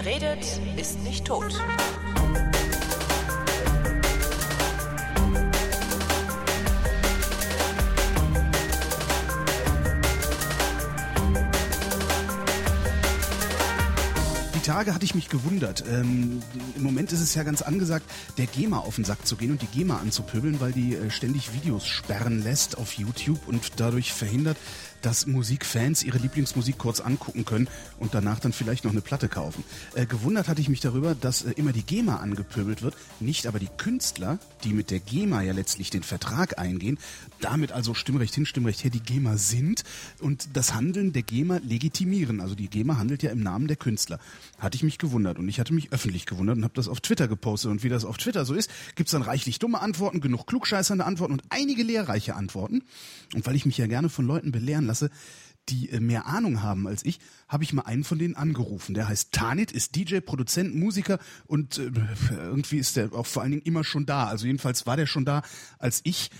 Wer redet, ist nicht tot. Tage hatte ich mich gewundert. Ähm, Im Moment ist es ja ganz angesagt, der GEMA auf den Sack zu gehen und die GEMA anzupöbeln, weil die äh, ständig Videos sperren lässt auf YouTube und dadurch verhindert, dass Musikfans ihre Lieblingsmusik kurz angucken können und danach dann vielleicht noch eine Platte kaufen. Äh, gewundert hatte ich mich darüber, dass äh, immer die GEMA angepöbelt wird, nicht aber die Künstler, die mit der GEMA ja letztlich den Vertrag eingehen, damit also Stimmrecht hin, Stimmrecht her die GEMA sind und das Handeln der GEMA legitimieren. Also die GEMA handelt ja im Namen der Künstler. Hatte ich mich gewundert und ich hatte mich öffentlich gewundert und habe das auf Twitter gepostet. Und wie das auf Twitter so ist, gibt's dann reichlich dumme Antworten, genug klugscheißernde Antworten und einige lehrreiche Antworten. Und weil ich mich ja gerne von Leuten belehren lasse, die äh, mehr Ahnung haben als ich, habe ich mal einen von denen angerufen. Der heißt Tanit, ist DJ, Produzent, Musiker und äh, irgendwie ist der auch vor allen Dingen immer schon da. Also jedenfalls war der schon da, als ich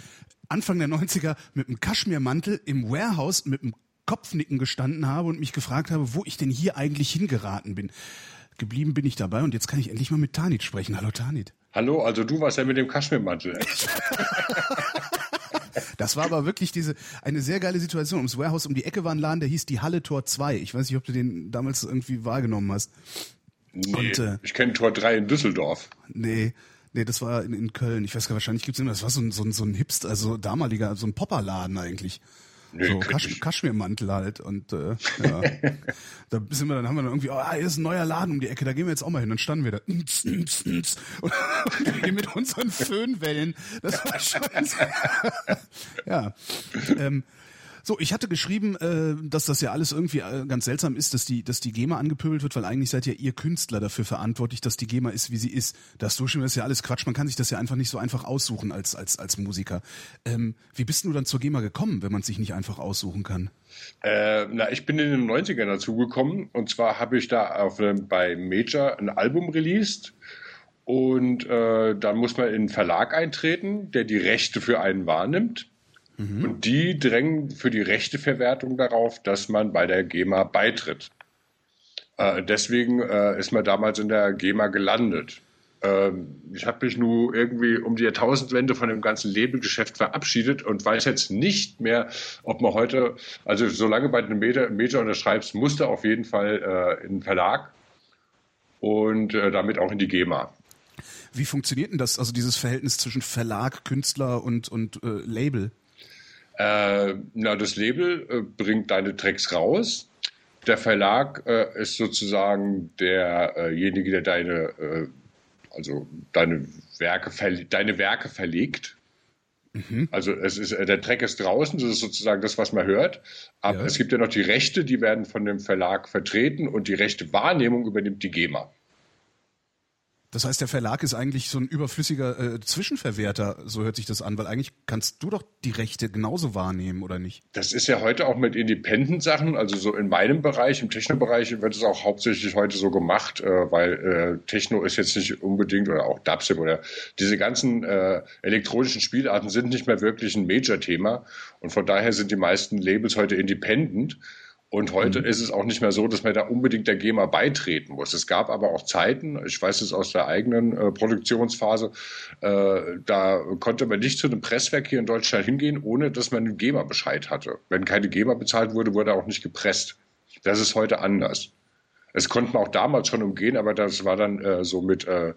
Anfang der 90er mit einem Kaschmirmantel im Warehouse mit einem Kopfnicken gestanden habe und mich gefragt habe, wo ich denn hier eigentlich hingeraten bin. Geblieben bin ich dabei und jetzt kann ich endlich mal mit Tanit sprechen. Hallo Tanit. Hallo, also du warst ja mit dem Kaschmirmantel. Das war aber wirklich diese eine sehr geile Situation. Ums Warehouse um die Ecke war ein Laden, der hieß die Halle Tor 2. Ich weiß nicht, ob du den damals irgendwie wahrgenommen hast. Nee, und, äh, ich kenne Tor 3 in Düsseldorf. Nee. Nee, das war in, in Köln. Ich weiß gar nicht, wahrscheinlich gibt's immer, das war so ein, so ein, so ein Hipster, also damaliger, so ein Popperladen eigentlich. Nee, so Kasch, Kaschmirmantel halt und äh, ja. da sind wir dann haben wir dann irgendwie oh, ah, hier ist ein neuer Laden um die Ecke da gehen wir jetzt auch mal hin. Dann standen wir da und, und wir mit unseren Föhnwellen. Das war schon ja. Ähm, so, ich hatte geschrieben, äh, dass das ja alles irgendwie äh, ganz seltsam ist, dass die, dass die GEMA angepöbelt wird, weil eigentlich seid ja ihr Künstler dafür verantwortlich, dass die GEMA ist, wie sie ist. Das du schon, das ist ja alles Quatsch. Man kann sich das ja einfach nicht so einfach aussuchen als als als Musiker. Ähm, wie bist du dann zur GEMA gekommen, wenn man sich nicht einfach aussuchen kann? Äh, na, ich bin in den 90ern dazugekommen und zwar habe ich da auf einem, bei Major ein Album released und äh, dann muss man in einen Verlag eintreten, der die Rechte für einen wahrnimmt. Mhm. Und die drängen für die Rechteverwertung darauf, dass man bei der GEMA beitritt. Äh, deswegen äh, ist man damals in der GEMA gelandet. Ähm, ich habe mich nur irgendwie um die Jahrtausendwende von dem ganzen Labelgeschäft verabschiedet und weiß jetzt nicht mehr, ob man heute, also solange bei einem Meter, Meter unterschreibst, musste auf jeden Fall äh, in den Verlag und äh, damit auch in die GEMA. Wie funktioniert denn das, also dieses Verhältnis zwischen Verlag, Künstler und, und äh, Label? Äh, na, das Label äh, bringt deine Tracks raus. Der Verlag äh, ist sozusagen derjenige, der deine, äh, also deine Werke, deine Werke verlegt. Mhm. Also es ist, äh, der Track ist draußen, das ist sozusagen das, was man hört. Aber ja. es gibt ja noch die Rechte, die werden von dem Verlag vertreten und die rechte Wahrnehmung übernimmt die GEMA. Das heißt, der Verlag ist eigentlich so ein überflüssiger äh, Zwischenverwerter, so hört sich das an, weil eigentlich kannst du doch die Rechte genauso wahrnehmen, oder nicht? Das ist ja heute auch mit Independent-Sachen, also so in meinem Bereich, im Techno-Bereich wird es auch hauptsächlich heute so gemacht, äh, weil äh, Techno ist jetzt nicht unbedingt, oder auch Dubstep oder diese ganzen äh, elektronischen Spielarten sind nicht mehr wirklich ein Major-Thema und von daher sind die meisten Labels heute Independent und heute mhm. ist es auch nicht mehr so, dass man da unbedingt der GEMA beitreten muss. Es gab aber auch Zeiten, ich weiß es aus der eigenen äh, Produktionsphase, äh, da konnte man nicht zu einem Presswerk hier in Deutschland hingehen, ohne dass man einen GEMA-Bescheid hatte. Wenn keine GEMA bezahlt wurde, wurde auch nicht gepresst. Das ist heute anders. Es konnte man auch damals schon umgehen, aber das war dann äh, so mit äh,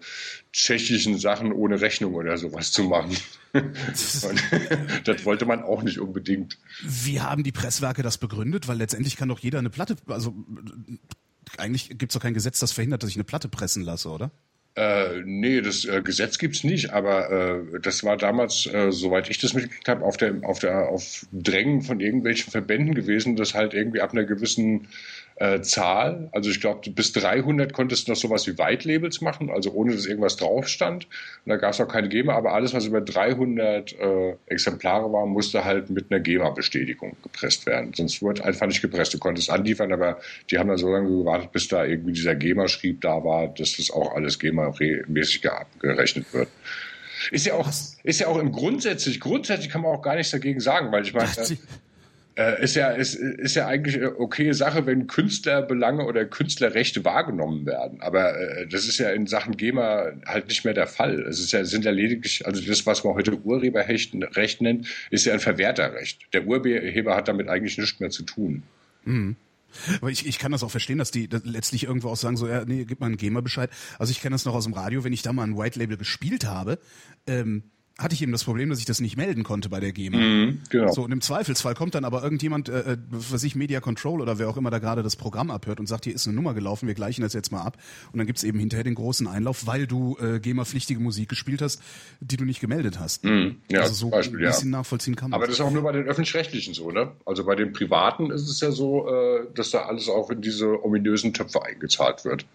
tschechischen Sachen ohne Rechnung oder sowas zu machen. das wollte man auch nicht unbedingt. Wie haben die Presswerke das begründet? Weil letztendlich kann doch jeder eine Platte, also eigentlich gibt es doch kein Gesetz, das verhindert, dass ich eine Platte pressen lasse, oder? Äh, nee, das äh, Gesetz gibt's nicht, aber äh, das war damals, äh, soweit ich das mitgekriegt habe, auf der, auf der, auf Drängen von irgendwelchen Verbänden gewesen, dass halt irgendwie ab einer gewissen äh, Zahl. Also ich glaube, bis 300 konntest du noch sowas wie White Labels machen, also ohne dass irgendwas drauf stand. Und da gab es auch keine GEMA, aber alles, was über 300 äh, Exemplare war, musste halt mit einer GEMA-Bestätigung gepresst werden. Sonst wurde einfach nicht gepresst. Du konntest anliefern, aber die haben dann so lange gewartet, bis da irgendwie dieser GEMA-Schrieb da war, dass das auch alles GEMA-mäßig gerechnet wird. Ist ja auch, ist ja auch im grundsätzlich, grundsätzlich kann man auch gar nichts dagegen sagen, weil ich meine, äh, ist ja ist, ist ja eigentlich eine okay Sache, wenn Künstlerbelange oder Künstlerrechte wahrgenommen werden. Aber äh, das ist ja in Sachen GEMA halt nicht mehr der Fall. Es ist ja sind ja lediglich also das, was man heute Urheberrecht nennt, ist ja ein Verwerterrecht. Der Urheber hat damit eigentlich nichts mehr zu tun. Mhm. Aber ich, ich kann das auch verstehen, dass die dass letztlich irgendwo auch sagen, so, ja, nee, gib mal einen GEMA-Bescheid. Also ich kenne das noch aus dem Radio, wenn ich da mal ein White Label gespielt habe, ähm, hatte ich eben das Problem, dass ich das nicht melden konnte bei der GEMA. Mhm, genau. So, und im Zweifelsfall kommt dann aber irgendjemand, äh, äh, was ich, Media Control oder wer auch immer da gerade das Programm abhört und sagt, hier ist eine Nummer gelaufen, wir gleichen das jetzt mal ab. Und dann gibt's eben hinterher den großen Einlauf, weil du äh, GEMA-pflichtige Musik gespielt hast, die du nicht gemeldet hast. Mhm, ja, also so Beispiel, ein bisschen ja. nachvollziehen kann man. Aber das ist auch nur bei den Öffentlich-Rechtlichen so, ne? Also bei den Privaten ist es ja so, äh, dass da alles auch in diese ominösen Töpfe eingezahlt wird.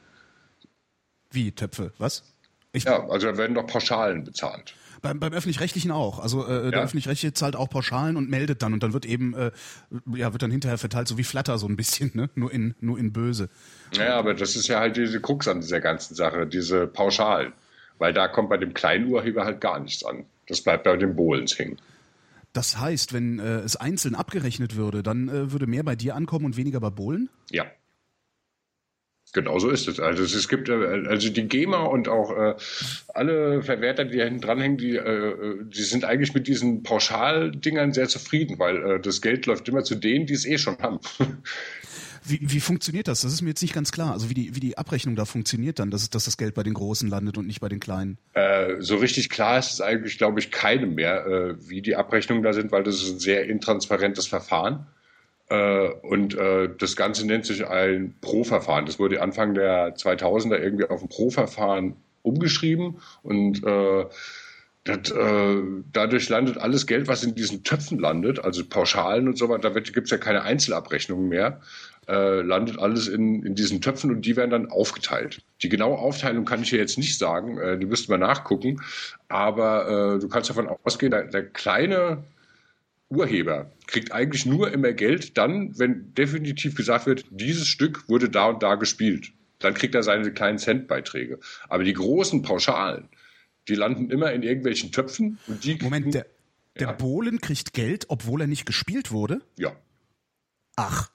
Wie Töpfe? Was? Ich ja, also da werden doch Pauschalen bezahlt. Beim, beim öffentlich-rechtlichen auch. Also äh, ja. der öffentlich-rechtliche zahlt auch Pauschalen und meldet dann und dann wird eben äh, ja wird dann hinterher verteilt, so wie Flatter so ein bisschen, ne? Nur in nur in böse. Ja, aber das ist ja halt diese Krux an dieser ganzen Sache, diese Pauschalen, weil da kommt bei dem kleinen Urheber halt gar nichts an. Das bleibt bei den Bohlens hängen. Das heißt, wenn äh, es einzeln abgerechnet würde, dann äh, würde mehr bei dir ankommen und weniger bei Bohlen? Ja. Genau so ist es. Also es gibt äh, also die GEMA und auch äh, alle Verwerter, die hinten dranhängen, die, äh, die sind eigentlich mit diesen Pauschaldingern sehr zufrieden, weil äh, das Geld läuft immer zu denen, die es eh schon haben. Wie, wie funktioniert das? Das ist mir jetzt nicht ganz klar. Also wie die, wie die Abrechnung da funktioniert dann, dass, dass das Geld bei den Großen landet und nicht bei den Kleinen. Äh, so richtig klar ist es eigentlich, glaube ich, keinem mehr, äh, wie die Abrechnungen da sind, weil das ist ein sehr intransparentes Verfahren. Äh, und äh, das Ganze nennt sich ein Pro-Verfahren. Das wurde Anfang der 2000er irgendwie auf ein Pro-Verfahren umgeschrieben und äh, das, dadurch landet alles Geld, was in diesen Töpfen landet, also Pauschalen und so weiter, da gibt es ja keine Einzelabrechnungen mehr, landet alles in, in diesen Töpfen und die werden dann aufgeteilt. Die genaue Aufteilung kann ich hier jetzt nicht sagen, die müsste man nachgucken, aber du kannst davon ausgehen, der, der kleine Urheber kriegt eigentlich nur immer Geld dann, wenn definitiv gesagt wird, dieses Stück wurde da und da gespielt. Dann kriegt er seine kleinen Centbeiträge. Aber die großen Pauschalen, die landen immer in irgendwelchen Töpfen und die Moment, der, der ja. Bohlen kriegt Geld, obwohl er nicht gespielt wurde? Ja. Ach.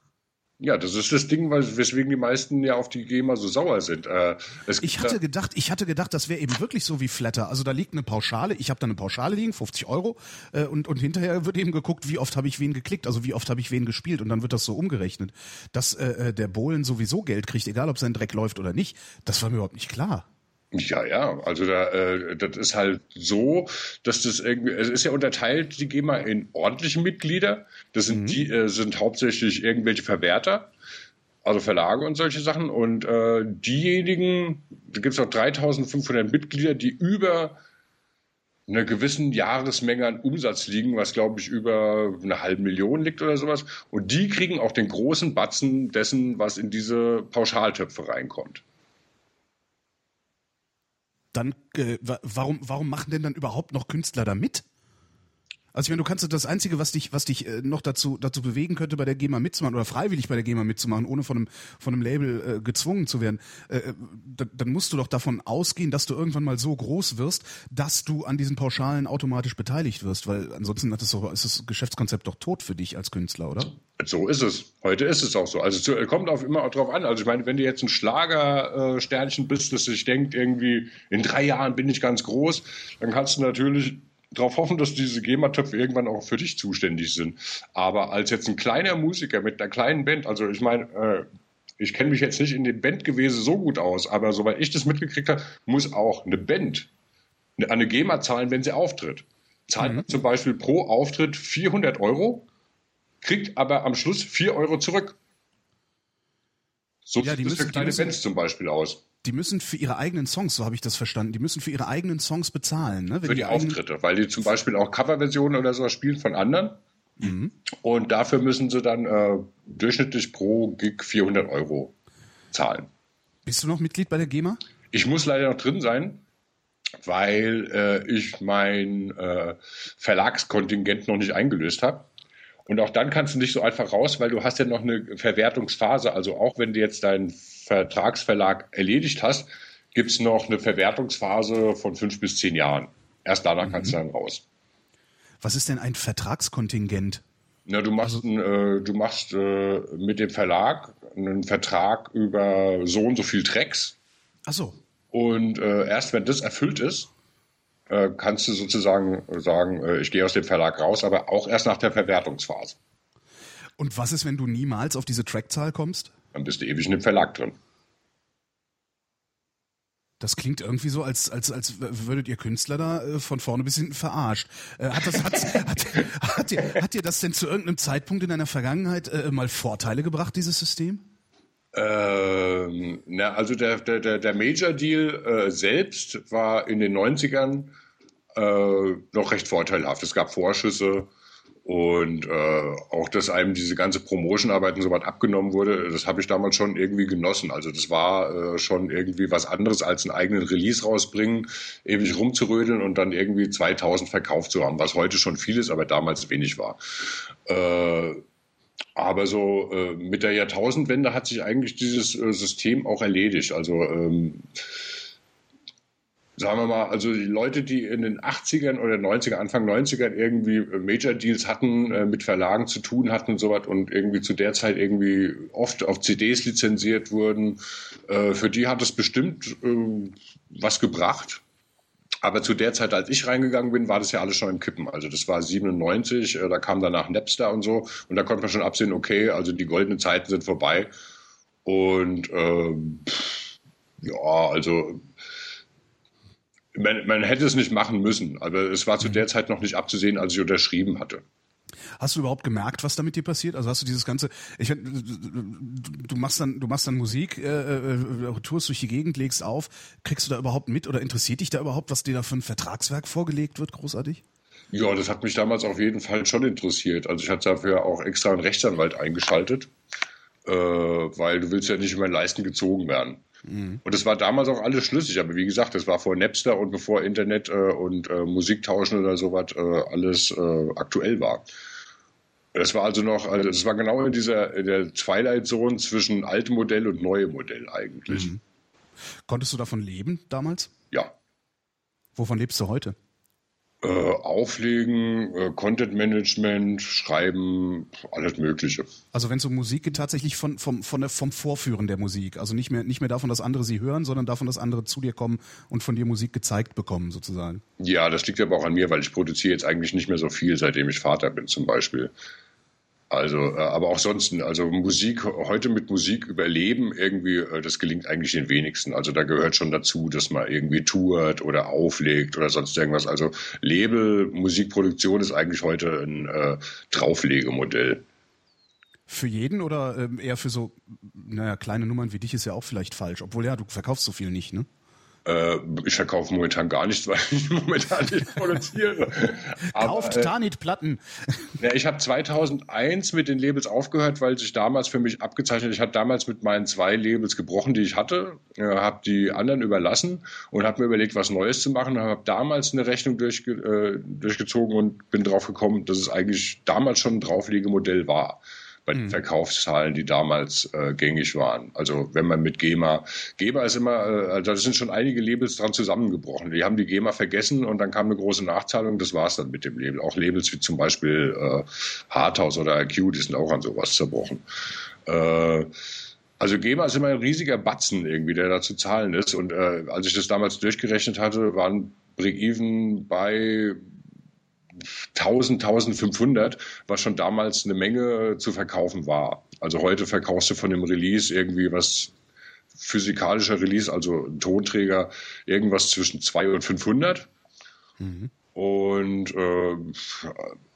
Ja, das ist das Ding, weswegen die meisten ja auf die GEMA so sauer sind. Äh, ich hatte gedacht, ich hatte gedacht, das wäre eben wirklich so wie Flatter. Also da liegt eine Pauschale, ich habe da eine Pauschale liegen, 50 Euro, äh, und, und hinterher wird eben geguckt, wie oft habe ich wen geklickt, also wie oft habe ich wen gespielt und dann wird das so umgerechnet. Dass äh, äh der Bohlen sowieso Geld kriegt, egal ob sein Dreck läuft oder nicht, das war mir überhaupt nicht klar. Ja, ja, also da, äh, das ist halt so, dass das irgendwie, es ist ja unterteilt, die GEMA in ordentliche Mitglieder. Das sind mhm. die, äh, sind hauptsächlich irgendwelche Verwerter, also Verlage und solche Sachen. Und äh, diejenigen, da gibt es noch 3500 Mitglieder, die über einer gewissen Jahresmenge an Umsatz liegen, was glaube ich über eine halbe Million liegt oder sowas. Und die kriegen auch den großen Batzen dessen, was in diese Pauschaltöpfe reinkommt dann äh, warum, warum machen denn dann überhaupt noch Künstler da mit? Also ich meine, du kannst das Einzige, was dich, was dich äh, noch dazu, dazu bewegen könnte, bei der GEMA mitzumachen oder freiwillig bei der GEMA mitzumachen, ohne von einem, von einem Label äh, gezwungen zu werden, äh, äh dann, dann musst du doch davon ausgehen, dass du irgendwann mal so groß wirst, dass du an diesen Pauschalen automatisch beteiligt wirst, weil ansonsten hat das doch, ist das Geschäftskonzept doch tot für dich als Künstler, oder? So ist es. Heute ist es auch so. Also es kommt auf immer drauf an. Also ich meine, wenn du jetzt ein Schlagersternchen bist, das sich denkt, irgendwie in drei Jahren bin ich ganz groß, dann kannst du natürlich darauf hoffen, dass diese GEMA-Töpfe irgendwann auch für dich zuständig sind. Aber als jetzt ein kleiner Musiker mit einer kleinen Band, also ich meine, äh, ich kenne mich jetzt nicht in dem Bandgewese so gut aus, aber soweit ich das mitgekriegt habe, muss auch eine Band eine GEMA zahlen, wenn sie auftritt. Zahlt mhm. zum Beispiel pro Auftritt 400 Euro, kriegt aber am Schluss 4 Euro zurück. So ja, sieht das für kleine Bands zum Beispiel aus die müssen für ihre eigenen Songs, so habe ich das verstanden, die müssen für ihre eigenen Songs bezahlen. Ne? Wenn für die, die Auftritte, weil die zum Beispiel auch Coverversionen oder so spielen von anderen. Mhm. Und dafür müssen sie dann äh, durchschnittlich pro Gig 400 Euro zahlen. Bist du noch Mitglied bei der GEMA? Ich muss leider noch drin sein, weil äh, ich mein äh, Verlagskontingent noch nicht eingelöst habe. Und auch dann kannst du nicht so einfach raus, weil du hast ja noch eine Verwertungsphase. Also auch wenn du jetzt deinen Vertragsverlag erledigt hast, gibt es noch eine Verwertungsphase von fünf bis zehn Jahren. Erst danach mhm. kannst du dann raus. Was ist denn ein Vertragskontingent? Na, du machst, also, äh, du machst äh, mit dem Verlag einen Vertrag über so und so viel Tracks. Ach so. Und äh, erst wenn das erfüllt ist, äh, kannst du sozusagen sagen, äh, ich gehe aus dem Verlag raus, aber auch erst nach der Verwertungsphase. Und was ist, wenn du niemals auf diese Trackzahl kommst? Dann bist du ewig in dem Verlag drin. Das klingt irgendwie so, als, als, als würdet ihr Künstler da äh, von vorne bis hinten verarscht. Äh, hat, das, hat, hat, hat, dir, hat dir das denn zu irgendeinem Zeitpunkt in deiner Vergangenheit äh, mal Vorteile gebracht, dieses System? Ähm, na, also der, der, der Major Deal äh, selbst war in den 90ern äh, noch recht vorteilhaft. Es gab Vorschüsse und äh, auch, dass einem diese ganze Promotion-Arbeit und so was abgenommen wurde, das habe ich damals schon irgendwie genossen. Also das war äh, schon irgendwie was anderes als einen eigenen Release rausbringen, ewig rumzurödeln und dann irgendwie 2000 verkauft zu haben, was heute schon viel ist, aber damals wenig war. Äh, aber so äh, mit der Jahrtausendwende hat sich eigentlich dieses äh, System auch erledigt. Also ähm, sagen wir mal, also die Leute, die in den 80ern oder 90er, Anfang 90ern irgendwie äh, Major Deals hatten, äh, mit Verlagen zu tun hatten und sowas und irgendwie zu der Zeit irgendwie oft auf CDs lizenziert wurden, äh, für die hat es bestimmt äh, was gebracht. Aber zu der Zeit, als ich reingegangen bin, war das ja alles schon im Kippen. Also das war 97, äh, da kam danach Napster und so und da konnte man schon absehen, okay, also die goldenen Zeiten sind vorbei. Und ähm, ja, also man, man hätte es nicht machen müssen, aber es war zu mhm. der Zeit noch nicht abzusehen, als ich unterschrieben hatte. Hast du überhaupt gemerkt, was damit dir passiert? Also hast du dieses ganze, ich du machst dann, du machst dann Musik, äh, äh, tourst durch die Gegend, legst auf, kriegst du da überhaupt mit oder interessiert dich da überhaupt, was dir da für ein Vertragswerk vorgelegt wird, großartig? Ja, das hat mich damals auf jeden Fall schon interessiert. Also ich hatte dafür auch extra einen Rechtsanwalt eingeschaltet, äh, weil du willst ja nicht über Leisten gezogen werden. Mhm. Und es war damals auch alles schlüssig, aber wie gesagt, es war vor Napster und bevor Internet äh, und äh, Musiktauschen oder sowas äh, alles äh, aktuell war. Es war also noch, also es war genau in dieser in der Twilight Zone zwischen altem Modell und neuem Modell eigentlich. Mhm. Konntest du davon leben damals? Ja. Wovon lebst du heute? Äh, auflegen, äh, Content Management, Schreiben, alles Mögliche. Also wenn es um Musik geht, tatsächlich von, vom, von der, vom Vorführen der Musik. Also nicht mehr, nicht mehr davon, dass andere sie hören, sondern davon, dass andere zu dir kommen und von dir Musik gezeigt bekommen, sozusagen. Ja, das liegt aber auch an mir, weil ich produziere jetzt eigentlich nicht mehr so viel, seitdem ich Vater bin zum Beispiel. Also, äh, aber auch sonst, also Musik, heute mit Musik überleben irgendwie, äh, das gelingt eigentlich den wenigsten. Also da gehört schon dazu, dass man irgendwie tourt oder auflegt oder sonst irgendwas. Also Label, Musikproduktion ist eigentlich heute ein äh, Drauflegemodell. Für jeden oder ähm, eher für so, naja, kleine Nummern wie dich ist ja auch vielleicht falsch. Obwohl ja, du verkaufst so viel nicht, ne? Äh, ich verkaufe momentan gar nichts, weil ich momentan nicht produziere. Kauft äh, Tanit-Platten. Ja, ich habe 2001 mit den Labels aufgehört, weil sich damals für mich abgezeichnet, ich hatte damals mit meinen zwei Labels gebrochen, die ich hatte, äh, habe die anderen überlassen und habe mir überlegt, was Neues zu machen. Habe damals eine Rechnung durchge äh, durchgezogen und bin drauf gekommen, dass es eigentlich damals schon ein Drauflegemodell war bei den mhm. Verkaufszahlen, die damals äh, gängig waren. Also wenn man mit GEMA, GEMA ist immer, äh, also da sind schon einige Labels dran zusammengebrochen. Die haben die GEMA vergessen und dann kam eine große Nachzahlung, das war es dann mit dem Label. Auch Labels wie zum Beispiel äh, Harthaus oder IQ, die sind auch an sowas zerbrochen. Äh, also GEMA ist immer ein riesiger Batzen irgendwie, der da zu zahlen ist. Und äh, als ich das damals durchgerechnet hatte, waren Break-Even bei 1000, 1500, was schon damals eine Menge zu verkaufen war. Also heute verkaufst du von dem Release irgendwie was physikalischer Release, also ein Tonträger, irgendwas zwischen 200 und 500. Mhm. Und äh,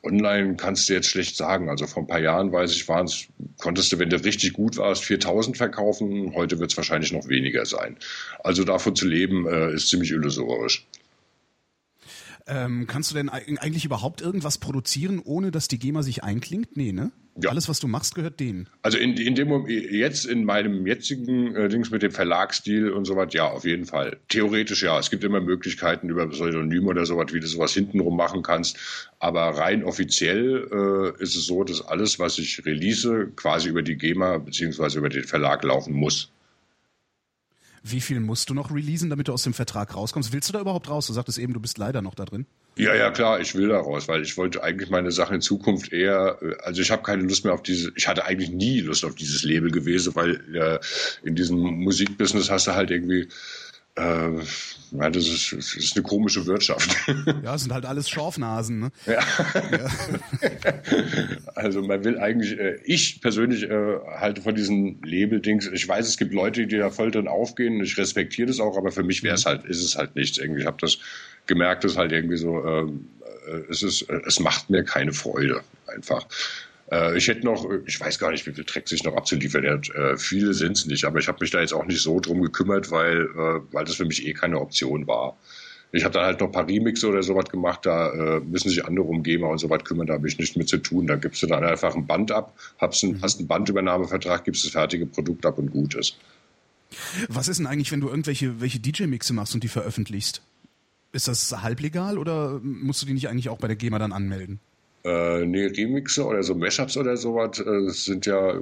online kannst du jetzt schlecht sagen. Also vor ein paar Jahren, weiß ich, waren's, konntest du, wenn du richtig gut warst, 4000 verkaufen. Heute wird es wahrscheinlich noch weniger sein. Also davon zu leben, äh, ist ziemlich illusorisch. Ähm, kannst du denn eigentlich überhaupt irgendwas produzieren, ohne dass die GEMA sich einklingt? Nee, ne? Ja. Alles, was du machst, gehört denen. Also in, in dem jetzt in meinem jetzigen äh, Dings mit dem Verlagsstil und so was, ja, auf jeden Fall. Theoretisch ja. Es gibt immer Möglichkeiten über Pseudonym oder so was, wie du sowas hintenrum machen kannst. Aber rein offiziell äh, ist es so, dass alles, was ich release, quasi über die GEMA beziehungsweise über den Verlag laufen muss. Wie viel musst du noch releasen, damit du aus dem Vertrag rauskommst? Willst du da überhaupt raus? Du sagtest eben, du bist leider noch da drin. Ja, ja, klar, ich will da raus, weil ich wollte eigentlich meine Sachen in Zukunft eher, äh, also ich habe keine Lust mehr auf diese, ich hatte eigentlich nie Lust auf dieses Label gewesen, weil äh, in diesem Musikbusiness hast du halt irgendwie äh, ja, das ist, das ist eine komische Wirtschaft. Ja, es sind halt alles Schorfnasen. Ne? Ja. ja. Also man will eigentlich, äh, ich persönlich äh, halte von diesen Label-Dings, ich weiß, es gibt Leute, die da voll drin aufgehen, ich respektiere das auch, aber für mich wäre es mhm. halt, ist es halt nichts. Irgendwie, ich habe das gemerkt, dass halt irgendwie so, ähm, äh, es ist, äh, es macht mir keine Freude einfach. Äh, ich hätte noch, ich weiß gar nicht, wie viel Tracks ich noch abzuliefern hat. Äh, viele sind es nicht, aber ich habe mich da jetzt auch nicht so drum gekümmert, weil, äh, weil das für mich eh keine Option war. Ich habe dann halt noch ein paar Remixe oder sowas gemacht, da äh, müssen sich andere um GEMA und sowas kümmern, da habe ich nichts mit zu tun. Da gibst du dann einfach ein Band ab, hast einen, mhm. hast einen Bandübernahmevertrag, gibst das fertige Produkt ab und gut ist. Was ist denn eigentlich, wenn du irgendwelche welche DJ-Mixe machst und die veröffentlichst? Ist das halblegal oder musst du die nicht eigentlich auch bei der GEMA dann anmelden? Äh, nee, Remixe oder so Mashups oder sowas äh, sind ja,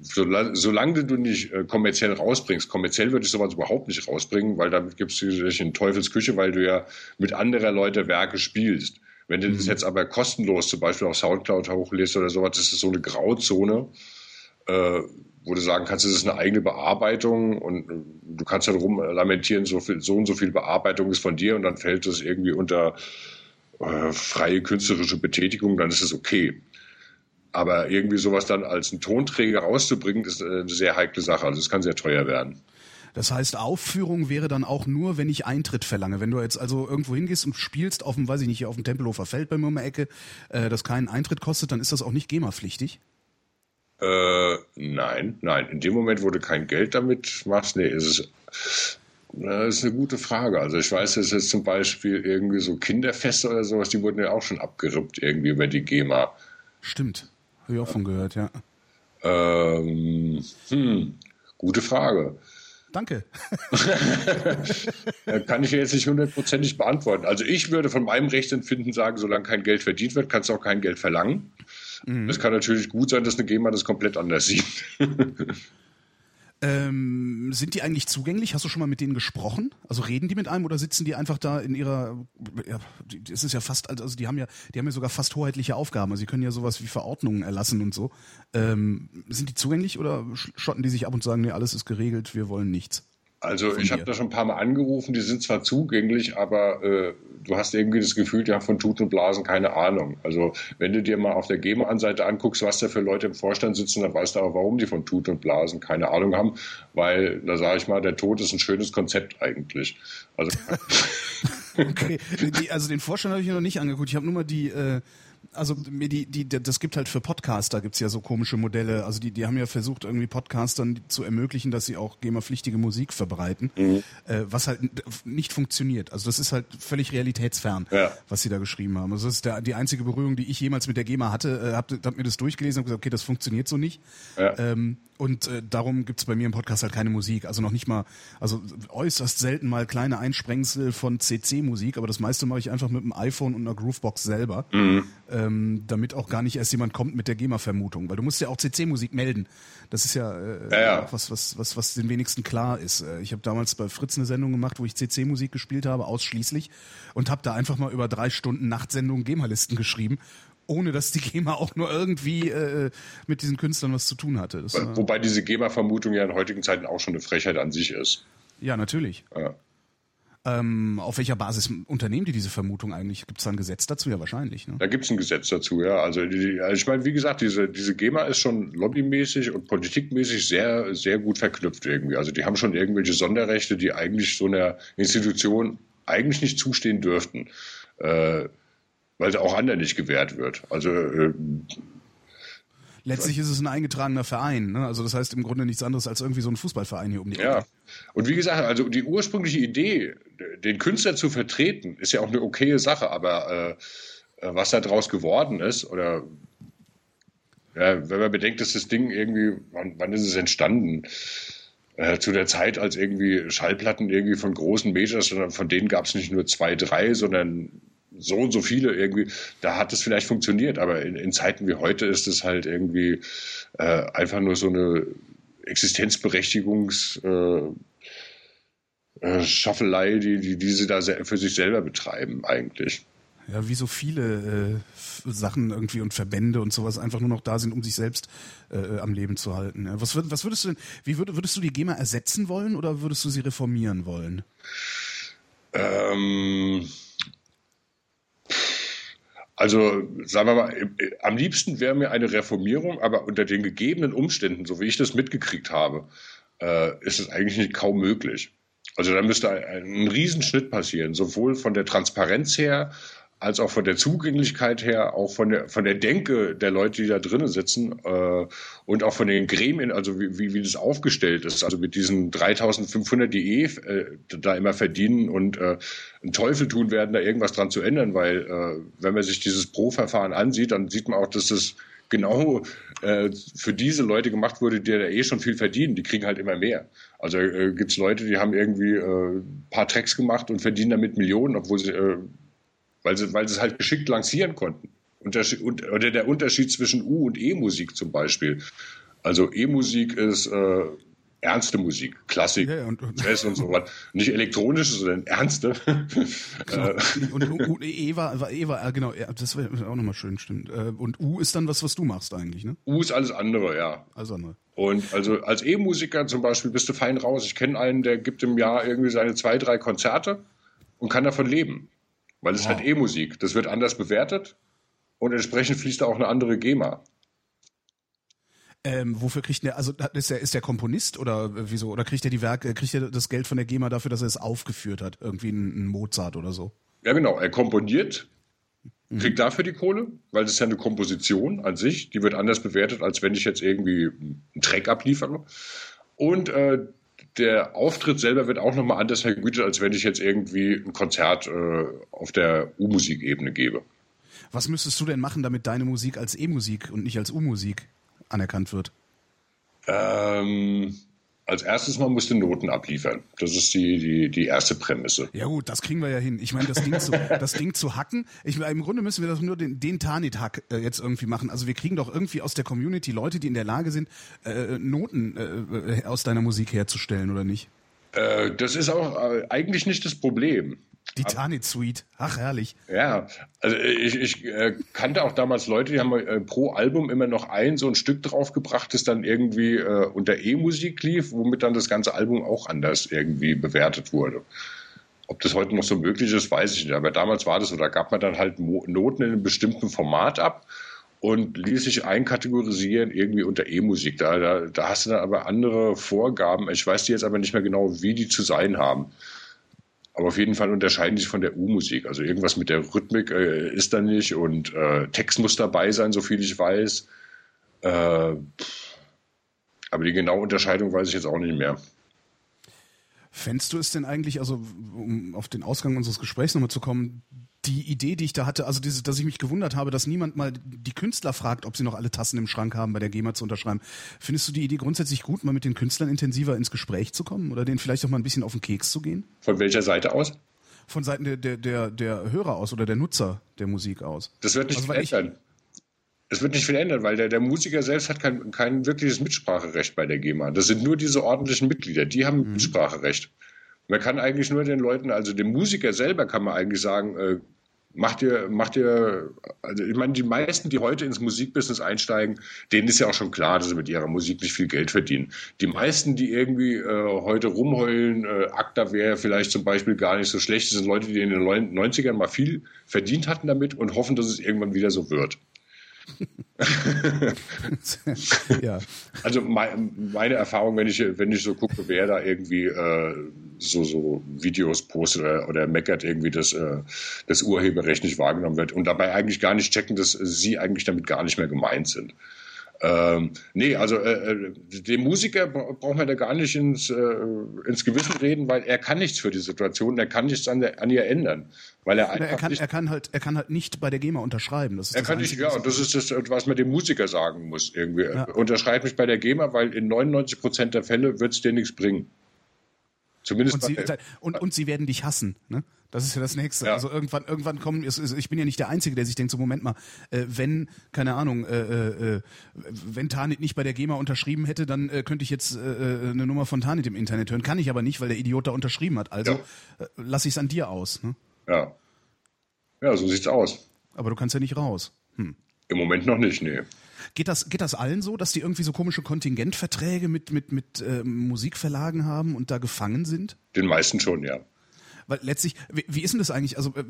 solange, solange du nicht äh, kommerziell rausbringst, kommerziell würde ich sowas überhaupt nicht rausbringen, weil damit gibst du dich in Teufelsküche, weil du ja mit anderer Leute Werke spielst. Wenn du mhm. das jetzt aber kostenlos zum Beispiel auf Soundcloud hochlädst oder sowas, das ist so eine Grauzone, äh, wo du sagen kannst, es ist eine eigene Bearbeitung und äh, du kannst dann rum lamentieren, so, viel, so und so viel Bearbeitung ist von dir und dann fällt das irgendwie unter äh, freie künstlerische Betätigung, dann ist es okay. Aber irgendwie sowas dann als einen Tonträger rauszubringen, ist eine sehr heikle Sache. Also es kann sehr teuer werden. Das heißt, Aufführung wäre dann auch nur, wenn ich Eintritt verlange. Wenn du jetzt also irgendwo hingehst und spielst auf dem, weiß ich nicht, hier auf dem Tempelhofer Feld bei mir um die Ecke, äh, das keinen Eintritt kostet, dann ist das auch nicht GEMA-pflichtig? Äh, nein, nein. In dem Moment, wo du kein Geld damit machst, nee, ist es das ist eine gute Frage. Also ich weiß, dass jetzt zum Beispiel irgendwie so Kinderfeste oder sowas, die wurden ja auch schon abgerippt irgendwie über die GEMA. Stimmt. Habe ich auch von gehört, ja. Ähm, hm, gute Frage. Danke. Kann ich jetzt nicht hundertprozentig beantworten. Also ich würde von meinem Rechtsempfinden sagen, solange kein Geld verdient wird, kannst du auch kein Geld verlangen. Mhm. Es kann natürlich gut sein, dass eine GEMA das komplett anders sieht. Ähm, sind die eigentlich zugänglich? Hast du schon mal mit denen gesprochen? Also reden die mit einem oder sitzen die einfach da in ihrer, ja, es ist ja fast, also die haben ja, die haben ja sogar fast hoheitliche Aufgaben. Also sie können ja sowas wie Verordnungen erlassen und so. Ähm, sind die zugänglich oder schotten die sich ab und sagen, nee, alles ist geregelt, wir wollen nichts? Also ich habe da schon ein paar Mal angerufen, die sind zwar zugänglich, aber äh, du hast irgendwie das Gefühl, die haben von Tut und Blasen keine Ahnung. Also wenn du dir mal auf der GEMA-Anseite anguckst, was da für Leute im Vorstand sitzen, dann weißt du auch, warum die von Tut und Blasen keine Ahnung haben, weil da sage ich mal, der Tod ist ein schönes Konzept eigentlich. Also okay, also den Vorstand habe ich mir noch nicht angeguckt. Ich habe nur mal die äh, also die, die, das gibt halt für Podcaster gibt's ja so komische Modelle. Also die, die haben ja versucht, irgendwie Podcastern zu ermöglichen, dass sie auch GEMA-pflichtige Musik verbreiten, mhm. äh, was halt nicht funktioniert. Also das ist halt völlig realitätsfern, ja. was sie da geschrieben haben. Also das ist der, die einzige Berührung, die ich jemals mit der GEMA hatte. Äh, hab, hab mir das durchgelesen und gesagt, okay, das funktioniert so nicht. Ja. Ähm, und äh, darum gibt's bei mir im Podcast halt keine Musik. Also noch nicht mal, also äußerst selten mal kleine Einsprengsel von CC-Musik, aber das meiste mache ich einfach mit dem iPhone und einer Groovebox selber, mhm. Ähm, damit auch gar nicht erst jemand kommt mit der GEMA-Vermutung. Weil du musst ja auch CC-Musik melden. Das ist ja, äh, ja, ja. was, was, was, was den wenigsten klar ist. Äh, ich habe damals bei Fritz eine Sendung gemacht, wo ich CC-Musik gespielt habe, ausschließlich, und habe da einfach mal über drei Stunden Nachtsendungen GEMA-Listen geschrieben ohne dass die GEMA auch nur irgendwie äh, mit diesen Künstlern was zu tun hatte. Das, Wobei diese GEMA-Vermutung ja in heutigen Zeiten auch schon eine Frechheit an sich ist. Ja, natürlich. Ja. Ähm, auf welcher Basis unternehmen die diese Vermutung eigentlich? Gibt es da ein Gesetz dazu? Ja, wahrscheinlich. Ne? Da gibt es ein Gesetz dazu, ja. Also, die, also ich meine, wie gesagt, diese, diese GEMA ist schon lobbymäßig und politikmäßig sehr, sehr gut verknüpft irgendwie. Also die haben schon irgendwelche Sonderrechte, die eigentlich so einer Institution eigentlich nicht zustehen dürften. Äh, weil es auch anderen nicht gewährt wird. Also äh, Letztlich ist es ein eingetragener Verein, ne? Also das heißt im Grunde nichts anderes als irgendwie so ein Fußballverein hier um die Ecke. Ja. Und wie gesagt, also die ursprüngliche Idee, den Künstler zu vertreten, ist ja auch eine okaye Sache, aber äh, äh was da draus geworden ist, oder ja, wenn man bedenkt, dass das Ding irgendwie, wann, wann ist es entstanden? Äh, zu der Zeit, als irgendwie Schallplatten irgendwie von großen Majors, sondern von denen gab es nicht nur zwei, drei, sondern so und so viele irgendwie, da hat es vielleicht funktioniert, aber in, in Zeiten wie heute ist es halt irgendwie äh, einfach nur so eine Existenzberechtigungs äh, äh, Schaffelei, die, die diese da für sich selber betreiben eigentlich. Ja, wie so viele äh, Sachen irgendwie und Verbände und sowas einfach nur noch da sind, um sich selbst äh, am Leben zu halten. Was, was würdest du denn, wie würd, würdest du die GEMA ersetzen wollen oder würdest du sie reformieren wollen? Ähm, also sagen wir mal, am liebsten wäre mir eine Reformierung, aber unter den gegebenen Umständen, so wie ich das mitgekriegt habe, äh, ist es eigentlich nicht kaum möglich. Also da müsste ein, ein Riesenschnitt passieren, sowohl von der Transparenz her, als auch von der Zugänglichkeit her, auch von der von der Denke der Leute, die da drinnen sitzen äh, und auch von den Gremien, also wie, wie, wie das aufgestellt ist, also mit diesen 3.500, die eh äh, da immer verdienen und äh, einen Teufel tun werden, da irgendwas dran zu ändern, weil äh, wenn man sich dieses Pro-Verfahren ansieht, dann sieht man auch, dass das genau äh, für diese Leute gemacht wurde, die da eh schon viel verdienen. Die kriegen halt immer mehr. Also äh, gibt Leute, die haben irgendwie äh, paar Tracks gemacht und verdienen damit Millionen, obwohl sie äh, weil sie, weil sie es halt geschickt lancieren konnten. Unterschied, oder der Unterschied zwischen U- und E-Musik zum Beispiel. Also E-Musik ist äh, ernste Musik, Klassik, ja, und, und, Jazz und so was. Nicht elektronische, sondern ernste. Genau. und, und, E war, war, e war äh, genau, das wäre auch nochmal schön, stimmt. Äh, und U ist dann was, was du machst eigentlich, ne? U ist alles andere, ja. Alles andere. Und also als E-Musiker zum Beispiel bist du fein raus. Ich kenne einen, der gibt im Jahr irgendwie seine zwei, drei Konzerte und kann davon leben. Weil es wow. halt E-Musik. Das wird anders bewertet und entsprechend fließt da auch eine andere GEMA. Ähm, wofür kriegt der, also ist der, ist der Komponist oder wieso? Oder kriegt er die Werke, kriegt er das Geld von der GEMA dafür, dass er es aufgeführt hat? Irgendwie ein, ein Mozart oder so? Ja, genau. Er komponiert, mhm. kriegt dafür die Kohle, weil das ist ja eine Komposition an sich, die wird anders bewertet, als wenn ich jetzt irgendwie einen Track abliefere. Und äh, der Auftritt selber wird auch nochmal anders vergütet, als wenn ich jetzt irgendwie ein Konzert äh, auf der U-Musik-Ebene gebe. Was müsstest du denn machen, damit deine Musik als E-Musik und nicht als U-Musik anerkannt wird? Ähm, als erstes mal musst du Noten abliefern. Das ist die, die, die erste Prämisse. Ja gut, das kriegen wir ja hin. Ich meine, das Ding zu, das Ding zu hacken, ich, im Grunde müssen wir das nur den, den Tanit-Hack äh, jetzt irgendwie machen. Also wir kriegen doch irgendwie aus der Community Leute, die in der Lage sind, äh, Noten äh, aus deiner Musik herzustellen, oder nicht? Äh, das ist auch äh, eigentlich nicht das Problem. Die Tanit Suite. Ach, herrlich. Ja, also ich, ich äh, kannte auch damals Leute, die haben äh, pro Album immer noch ein so ein Stück draufgebracht, das dann irgendwie äh, unter E-Musik lief, womit dann das ganze Album auch anders irgendwie bewertet wurde. Ob das heute noch so möglich ist, weiß ich nicht. Aber damals war das so. Da gab man dann halt Noten in einem bestimmten Format ab und ließ sich einkategorisieren irgendwie unter E-Musik. Da, da, da hast du dann aber andere Vorgaben. Ich weiß die jetzt aber nicht mehr genau, wie die zu sein haben. Aber auf jeden Fall unterscheiden sich von der U-Musik. Also irgendwas mit der Rhythmik äh, ist da nicht und äh, Text muss dabei sein, so viel ich weiß. Äh, aber die genaue Unterscheidung weiß ich jetzt auch nicht mehr. Fändest du es denn eigentlich, also um auf den Ausgang unseres Gesprächs nochmal zu kommen, die Idee, die ich da hatte, also diese, dass ich mich gewundert habe, dass niemand mal die Künstler fragt, ob sie noch alle Tassen im Schrank haben, bei der GEMA zu unterschreiben. Findest du die Idee grundsätzlich gut, mal mit den Künstlern intensiver ins Gespräch zu kommen oder denen vielleicht auch mal ein bisschen auf den Keks zu gehen? Von welcher Seite aus? Von Seiten der, der, der, der Hörer aus oder der Nutzer der Musik aus. Das wird nicht also, verändern. Es wird nicht viel ändern, weil der, der Musiker selbst hat kein, kein wirkliches Mitspracherecht bei der GEMA. Das sind nur diese ordentlichen Mitglieder, die haben mhm. Mitspracherecht. Man kann eigentlich nur den Leuten, also dem Musiker selber kann man eigentlich sagen, äh, macht ihr, macht ihr, also ich meine, die meisten, die heute ins Musikbusiness einsteigen, denen ist ja auch schon klar, dass sie mit ihrer Musik nicht viel Geld verdienen. Die meisten, die irgendwie äh, heute rumheulen, äh, ACTA wäre vielleicht zum Beispiel gar nicht so schlecht, das sind Leute, die in den 90ern mal viel verdient hatten damit und hoffen, dass es irgendwann wieder so wird. ja. Also mein, meine Erfahrung, wenn ich, wenn ich so gucke, wer da irgendwie äh, so, so Videos postet oder, oder meckert irgendwie, dass äh, das Urheberrecht nicht wahrgenommen wird und dabei eigentlich gar nicht checken, dass sie eigentlich damit gar nicht mehr gemeint sind. Ähm, nee, also äh, äh dem Musiker braucht man da gar nicht ins, äh, ins Gewissen reden, weil er kann nichts für die Situation, er kann nichts an, der, an ihr ändern. Weil er, er, kann, er, kann halt, er kann halt nicht bei der GEMA unterschreiben. Das ist er das kann nicht, ja, und das ist das, was man dem Musiker sagen muss. Irgendwie. Ja. Unterschreib mich bei der GEMA, weil in 99 Prozent der Fälle wird es dir nichts bringen. Zumindest und, sie, und, und sie werden dich hassen. Ne? Das ist ja das Nächste. Ja. Also irgendwann, irgendwann kommen, ich bin ja nicht der Einzige, der sich denkt, so Moment mal, äh, wenn, keine Ahnung, äh, äh, wenn Tanit nicht bei der GEMA unterschrieben hätte, dann könnte ich jetzt eine Nummer von Tanit im Internet hören. Kann ich aber nicht, weil der Idiot da unterschrieben hat. Also ja. lasse ich es an dir aus. Ne? Ja. Ja, so sieht's aus. Aber du kannst ja nicht raus. Hm. Im Moment noch nicht, nee. Geht das, geht das allen so, dass die irgendwie so komische Kontingentverträge mit, mit, mit äh, Musikverlagen haben und da gefangen sind? Den meisten schon, ja. Weil letztlich, wie, wie ist denn das eigentlich? Also äh,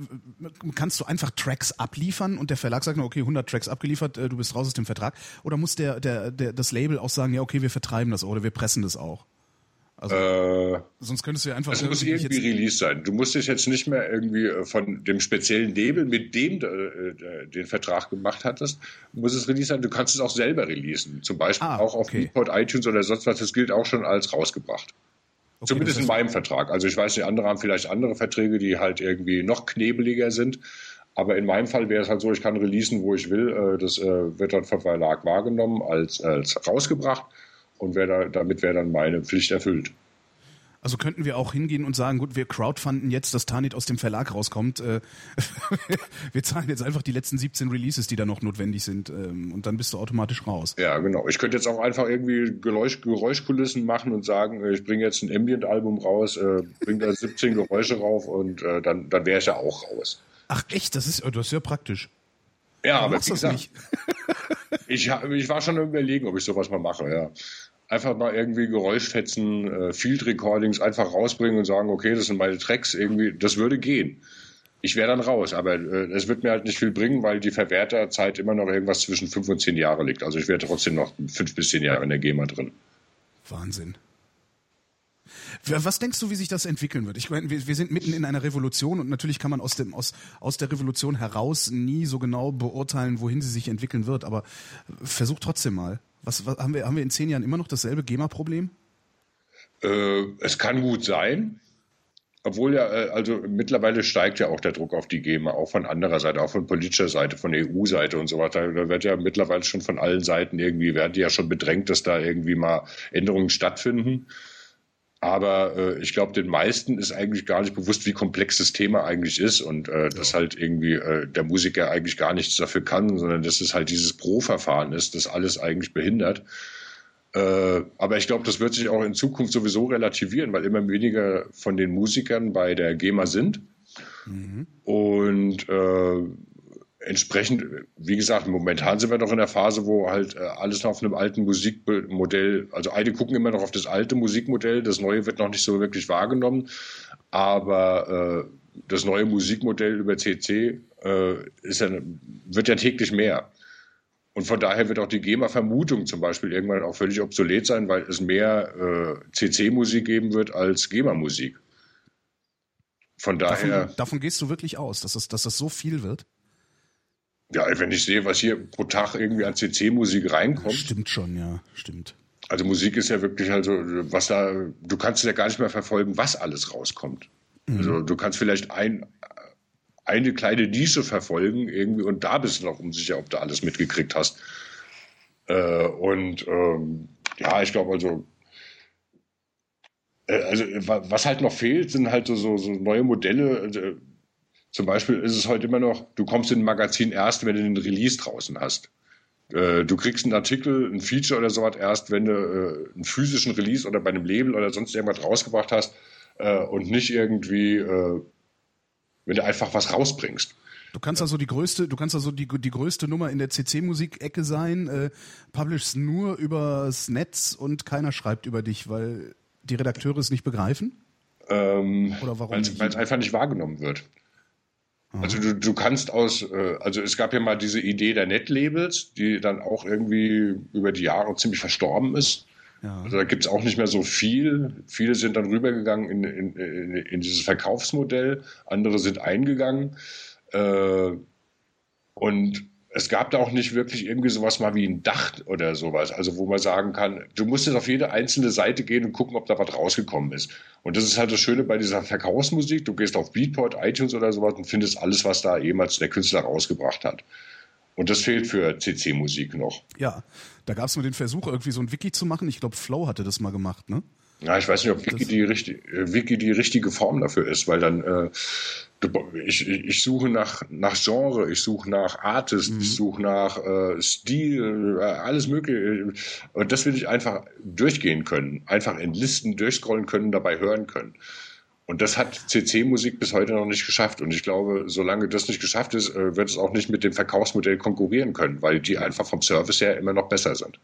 kannst du einfach Tracks abliefern und der Verlag sagt, okay, 100 Tracks abgeliefert, äh, du bist raus aus dem Vertrag? Oder muss der, der, der, das Label auch sagen, ja, okay, wir vertreiben das oder wir pressen das auch? Also, äh, sonst könntest du ja einfach. Es muss irgendwie Release sein. Du musst dich jetzt nicht mehr irgendwie äh, von dem speziellen Label, mit dem du äh, den Vertrag gemacht hattest, muss es Release sein. Du kannst es auch selber releasen. Zum Beispiel ah, auch auf okay. Beatport, iTunes oder sonst was. Das gilt auch schon als rausgebracht. Okay, Zumindest in meinem Vertrag. Also ich weiß nicht, andere haben vielleicht andere Verträge, die halt irgendwie noch knebeliger sind. Aber in meinem Fall wäre es halt so, ich kann releasen, wo ich will. Äh, das wird dann vom Verlag wahrgenommen als, als rausgebracht und wär da, damit wäre dann meine Pflicht erfüllt. Also könnten wir auch hingehen und sagen, gut, wir crowdfunden jetzt, dass Tanit aus dem Verlag rauskommt. Äh, wir zahlen jetzt einfach die letzten 17 Releases, die da noch notwendig sind, ähm, und dann bist du automatisch raus. Ja, genau. Ich könnte jetzt auch einfach irgendwie Geräusch, Geräuschkulissen machen und sagen, äh, ich bringe jetzt ein Ambient-Album raus, äh, bringe da 17 Geräusche rauf und äh, dann, dann wäre ich ja auch raus. Ach echt, das ist, das ist ja praktisch. Ja, aber, aber wie gesagt, nicht. Ich, ich war schon überlegen, ob ich sowas mal mache, ja einfach mal irgendwie Geräuschfetzen, äh, Field Recordings einfach rausbringen und sagen, okay, das sind meine Tracks, irgendwie, das würde gehen. Ich wäre dann raus, aber äh, es wird mir halt nicht viel bringen, weil die Verwerterzeit immer noch irgendwas zwischen fünf und zehn Jahre liegt. Also ich wäre trotzdem noch fünf bis zehn Jahre in der GEMA drin. Wahnsinn. Was denkst du, wie sich das entwickeln wird? Ich meine, wir, wir, sind mitten in einer Revolution und natürlich kann man aus, dem, aus, aus der Revolution heraus nie so genau beurteilen, wohin sie sich entwickeln wird, aber versuch trotzdem mal. Was, was, haben, wir, haben wir in zehn Jahren immer noch dasselbe GEMA-Problem? Äh, es kann gut sein. Obwohl ja, äh, also mittlerweile steigt ja auch der Druck auf die GEMA, auch von anderer Seite, auch von politischer Seite, von EU-Seite und so weiter. Da wird ja mittlerweile schon von allen Seiten irgendwie, werden die ja schon bedrängt, dass da irgendwie mal Änderungen stattfinden. Aber äh, ich glaube, den meisten ist eigentlich gar nicht bewusst, wie komplex das Thema eigentlich ist und äh, ja. dass halt irgendwie äh, der Musiker eigentlich gar nichts dafür kann, sondern dass es halt dieses Pro-Verfahren ist, das alles eigentlich behindert. Äh, aber ich glaube, das wird sich auch in Zukunft sowieso relativieren, weil immer weniger von den Musikern bei der GEMA sind. Mhm. Und äh, entsprechend, wie gesagt, momentan sind wir noch in der Phase, wo halt äh, alles noch auf einem alten Musikmodell, also einige gucken immer noch auf das alte Musikmodell, das neue wird noch nicht so wirklich wahrgenommen, aber äh, das neue Musikmodell über CC äh, ist ja, wird ja täglich mehr. Und von daher wird auch die GEMA-Vermutung zum Beispiel irgendwann auch völlig obsolet sein, weil es mehr äh, CC-Musik geben wird als GEMA-Musik. Von daher. Davon, davon, gehst du wirklich aus, dass das, dass das so viel wird? Ja, wenn ich sehe, was hier pro Tag irgendwie an CC-Musik reinkommt. Stimmt schon, ja, stimmt. Also Musik ist ja wirklich also, was da, du kannst ja gar nicht mehr verfolgen, was alles rauskommt. Mhm. Also du kannst vielleicht ein, eine kleine Nische verfolgen irgendwie und da bist du noch unsicher, ob du alles mitgekriegt hast. Äh, und ähm, ja, ich glaube also, äh, also was halt noch fehlt, sind halt so, so neue Modelle. Also, zum Beispiel ist es heute immer noch, du kommst in ein Magazin erst, wenn du den Release draußen hast. Äh, du kriegst einen Artikel, ein Feature oder sowas erst, wenn du äh, einen physischen Release oder bei einem Label oder sonst irgendwas rausgebracht hast äh, und nicht irgendwie, wenn du einfach was rausbringst. Du kannst also die größte, du kannst also die, die größte Nummer in der CC-Musik-Ecke sein, äh, publishst nur übers Netz und keiner schreibt über dich, weil die Redakteure es nicht begreifen? Ähm, Oder warum? Weil es einfach nicht wahrgenommen wird. Also du, du kannst aus, äh, also es gab ja mal diese Idee der Netlabels, die dann auch irgendwie über die Jahre ziemlich verstorben ist. Ja. Also da gibt's auch nicht mehr so viel. Viele sind dann rübergegangen in, in, in, in dieses Verkaufsmodell, andere sind eingegangen. Äh, und es gab da auch nicht wirklich irgendwie sowas mal wie ein Dach oder sowas, also wo man sagen kann, du musst jetzt auf jede einzelne Seite gehen und gucken, ob da was rausgekommen ist. Und das ist halt das Schöne bei dieser Verkaufsmusik. Du gehst auf Beatport, iTunes oder sowas und findest alles, was da jemals der Künstler rausgebracht hat. Und das fehlt für CC-Musik noch. Ja, da gab es nur den Versuch, irgendwie so ein Wiki zu machen. Ich glaube, Flow hatte das mal gemacht, ne? Ja, ich weiß nicht, ob Wiki die, richtig, äh, Wiki die richtige Form dafür ist, weil dann äh, ich, ich suche nach, nach Genre, ich suche nach Artist, mhm. ich suche nach äh, Stil, äh, alles mögliche. Und das will ich einfach durchgehen können, einfach in Listen durchscrollen können, dabei hören können. Und das hat CC-Musik bis heute noch nicht geschafft. Und ich glaube, solange das nicht geschafft ist, äh, wird es auch nicht mit dem Verkaufsmodell konkurrieren können, weil die einfach vom Service her immer noch besser sind.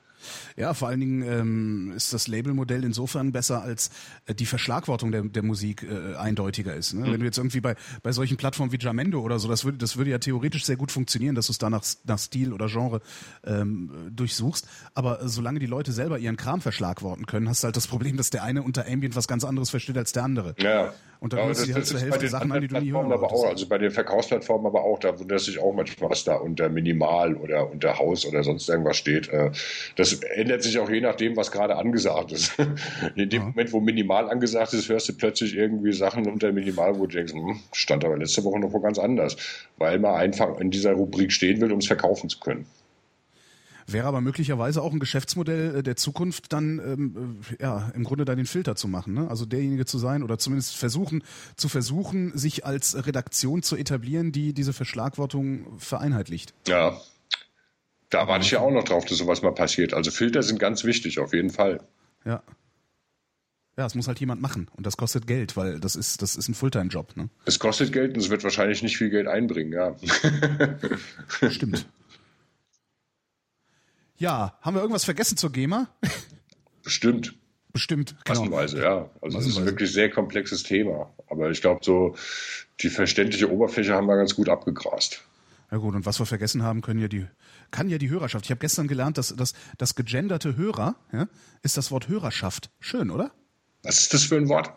Ja, vor allen Dingen ähm, ist das Labelmodell insofern besser, als äh, die Verschlagwortung der, der Musik äh, eindeutiger ist. Ne? Mhm. Wenn du jetzt irgendwie bei, bei solchen Plattformen wie Jamendo oder so, das würde, das würde ja theoretisch sehr gut funktionieren, dass du es da nach, nach Stil oder Genre ähm, durchsuchst. Aber solange die Leute selber ihren Kram verschlagworten können, hast du halt das Problem, dass der eine unter Ambient was ganz anderes versteht als der andere. Ja. Und dann hörst du dir halt zur Hälfte Sachen an, die du nie hören aber auch, Also bei den Verkaufsplattformen aber auch, da wundert sich auch manchmal, was da unter Minimal oder unter Haus oder sonst irgendwas steht. Äh, das ändert sich auch je nachdem, was gerade angesagt ist. In dem ja. Moment, wo Minimal angesagt ist, hörst du plötzlich irgendwie Sachen unter Minimal, wo du denkst, hm, stand aber letzte Woche noch wo ganz anders. Weil man einfach in dieser Rubrik stehen will, um es verkaufen zu können. Wäre aber möglicherweise auch ein Geschäftsmodell äh, der Zukunft, dann ähm, äh, ja im Grunde da den Filter zu machen. Ne? Also derjenige zu sein oder zumindest versuchen zu versuchen, sich als Redaktion zu etablieren, die diese Verschlagwortung vereinheitlicht. Ja, da warte ich ja auch noch drauf, dass sowas mal passiert. Also Filter sind ganz wichtig, auf jeden Fall. Ja. Ja, es muss halt jemand machen und das kostet Geld, weil das ist das ist ein Fulltime-Job. Ne? Es kostet Geld und es wird wahrscheinlich nicht viel Geld einbringen, ja. Stimmt. Ja, haben wir irgendwas vergessen zur GEMA? Bestimmt. Bestimmt. Genau. Massenweise, ja. Also es ist ein wirklich sehr komplexes Thema. Aber ich glaube, so die verständliche Oberfläche haben wir ganz gut abgegrast. Ja gut, und was wir vergessen haben, können ja die, kann ja die Hörerschaft. Ich habe gestern gelernt, dass, dass das gegenderte Hörer ja, ist das Wort Hörerschaft. Schön, oder? Was ist das für ein Wort?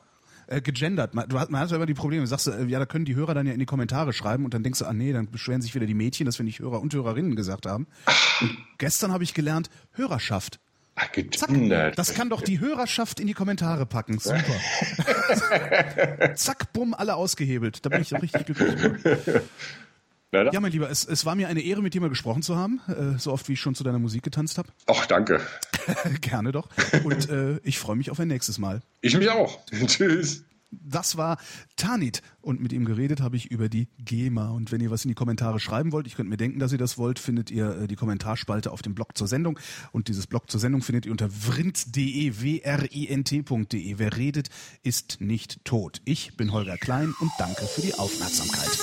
Äh, gegendert. Man, du, man hat ja immer die Probleme, du sagst, äh, ja, da können die Hörer dann ja in die Kommentare schreiben und dann denkst du, ah nee, dann beschweren sich wieder die Mädchen, dass wir nicht Hörer und Hörerinnen gesagt haben. Und gestern habe ich gelernt, Hörerschaft. Ach, Zack, das kann doch die Hörerschaft in die Kommentare packen. Super. Zack, bumm, alle ausgehebelt. Da bin ich doch richtig glücklich. Leider? Ja, mein Lieber, es, es war mir eine Ehre, mit dir mal gesprochen zu haben, äh, so oft wie ich schon zu deiner Musik getanzt habe. Ach, danke. Gerne doch. Und äh, ich freue mich auf ein nächstes Mal. Ich mich auch. Tschüss. Das war Tanit und mit ihm geredet habe ich über die GEMA. Und wenn ihr was in die Kommentare schreiben wollt, ich könnte mir denken, dass ihr das wollt, findet ihr äh, die Kommentarspalte auf dem Blog zur Sendung. Und dieses Blog zur Sendung findet ihr unter vrint.de, w-r-i-n-t.de. Wer redet, ist nicht tot. Ich bin Holger Klein und danke für die Aufmerksamkeit.